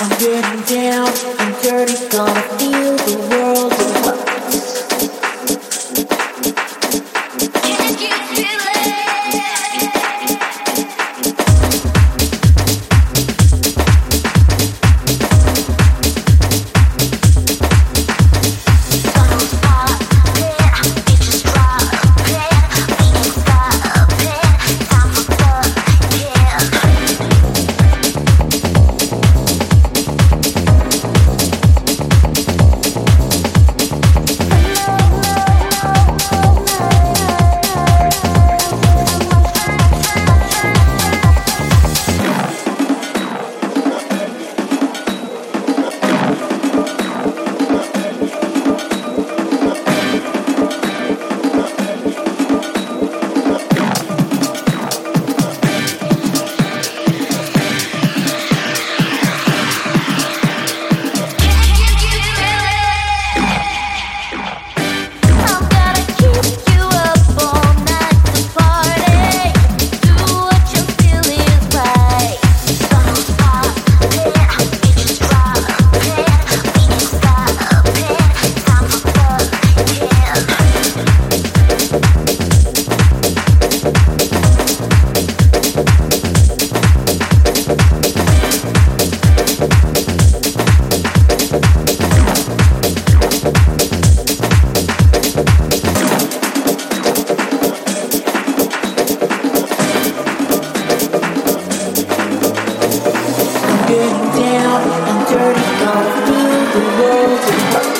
I'm getting down and dirty, gonna feel the world. Getting down and dirty, gonna build the walls.